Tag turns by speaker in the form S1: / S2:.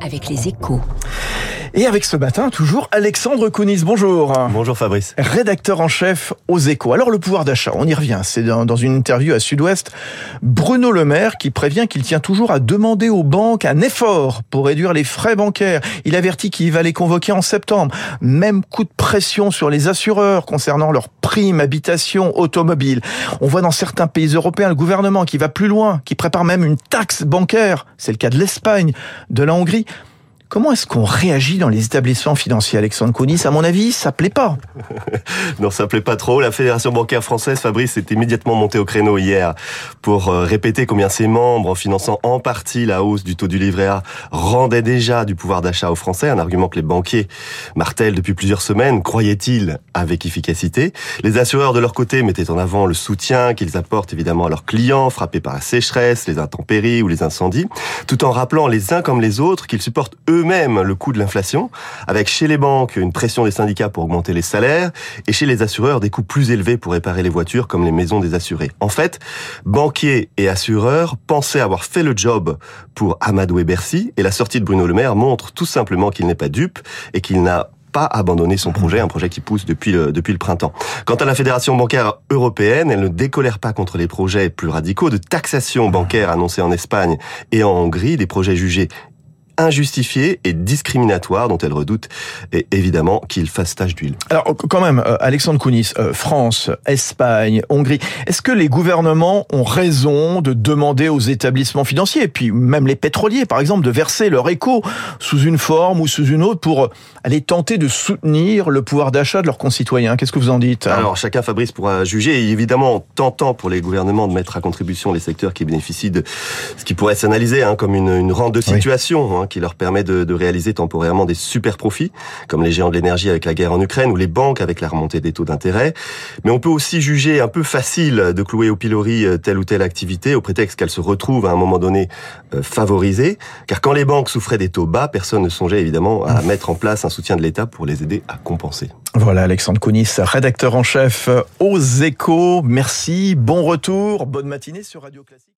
S1: Avec les échos.
S2: Et avec ce matin, toujours Alexandre Kounis. Bonjour.
S3: Bonjour Fabrice.
S2: Rédacteur en chef aux échos. Alors le pouvoir d'achat, on y revient. C'est dans, une interview à Sud-Ouest, Bruno Le Maire qui prévient qu'il tient toujours à demander aux banques un effort pour réduire les frais bancaires. Il avertit qu'il va les convoquer en septembre. Même coup de pression sur les assureurs concernant leurs habitation, automobile. On voit dans certains pays européens le gouvernement qui va plus loin, qui prépare même une taxe bancaire. C'est le cas de l'Espagne, de la Hongrie. Comment est-ce qu'on réagit dans les établissements financiers, Alexandre Kounis À mon avis, ça plaît pas.
S3: non, ça plaît pas trop. La Fédération bancaire française, Fabrice, est immédiatement montée au créneau hier pour euh, répéter combien ses membres, en finançant en partie la hausse du taux du livret A, rendaient déjà du pouvoir d'achat aux Français, un argument que les banquiers martèlent depuis plusieurs semaines, croyaient-ils, avec efficacité. Les assureurs, de leur côté, mettaient en avant le soutien qu'ils apportent évidemment à leurs clients frappés par la sécheresse, les intempéries ou les incendies, tout en rappelant les uns comme les autres qu'ils supportent eux eux-mêmes le coût de l'inflation, avec chez les banques une pression des syndicats pour augmenter les salaires, et chez les assureurs des coûts plus élevés pour réparer les voitures comme les maisons des assurés. En fait, banquiers et assureurs pensaient avoir fait le job pour Amadou et Bercy, et la sortie de Bruno Le Maire montre tout simplement qu'il n'est pas dupe et qu'il n'a pas abandonné son projet, un projet qui pousse depuis le, depuis le printemps. Quant à la Fédération bancaire européenne, elle ne décolère pas contre les projets plus radicaux de taxation bancaire annoncés en Espagne et en Hongrie, des projets jugés injustifiée et discriminatoire dont elle redoute et évidemment qu'il fasse tache d'huile.
S2: Alors quand même, euh, Alexandre Kounis, euh, France, Espagne, Hongrie, est-ce que les gouvernements ont raison de demander aux établissements financiers, et puis même les pétroliers par exemple, de verser leur écho sous une forme ou sous une autre pour euh, aller tenter de soutenir le pouvoir d'achat de leurs concitoyens? Qu'est-ce que vous en dites
S3: Alors chacun, Fabrice, pourra juger, et évidemment tentant pour les gouvernements de mettre à contribution les secteurs qui bénéficient de ce qui pourrait s'analyser hein, comme une, une rente de situation. Hein, qui leur permet de, de, réaliser temporairement des super profits, comme les géants de l'énergie avec la guerre en Ukraine ou les banques avec la remontée des taux d'intérêt. Mais on peut aussi juger un peu facile de clouer au pilori euh, telle ou telle activité au prétexte qu'elle se retrouve à un moment donné euh, favorisée, car quand les banques souffraient des taux bas, personne ne songeait évidemment à mettre en place un soutien de l'État pour les aider à compenser.
S2: Voilà Alexandre Kounis, rédacteur en chef aux échos. Merci, bon retour, bonne matinée sur Radio Classique.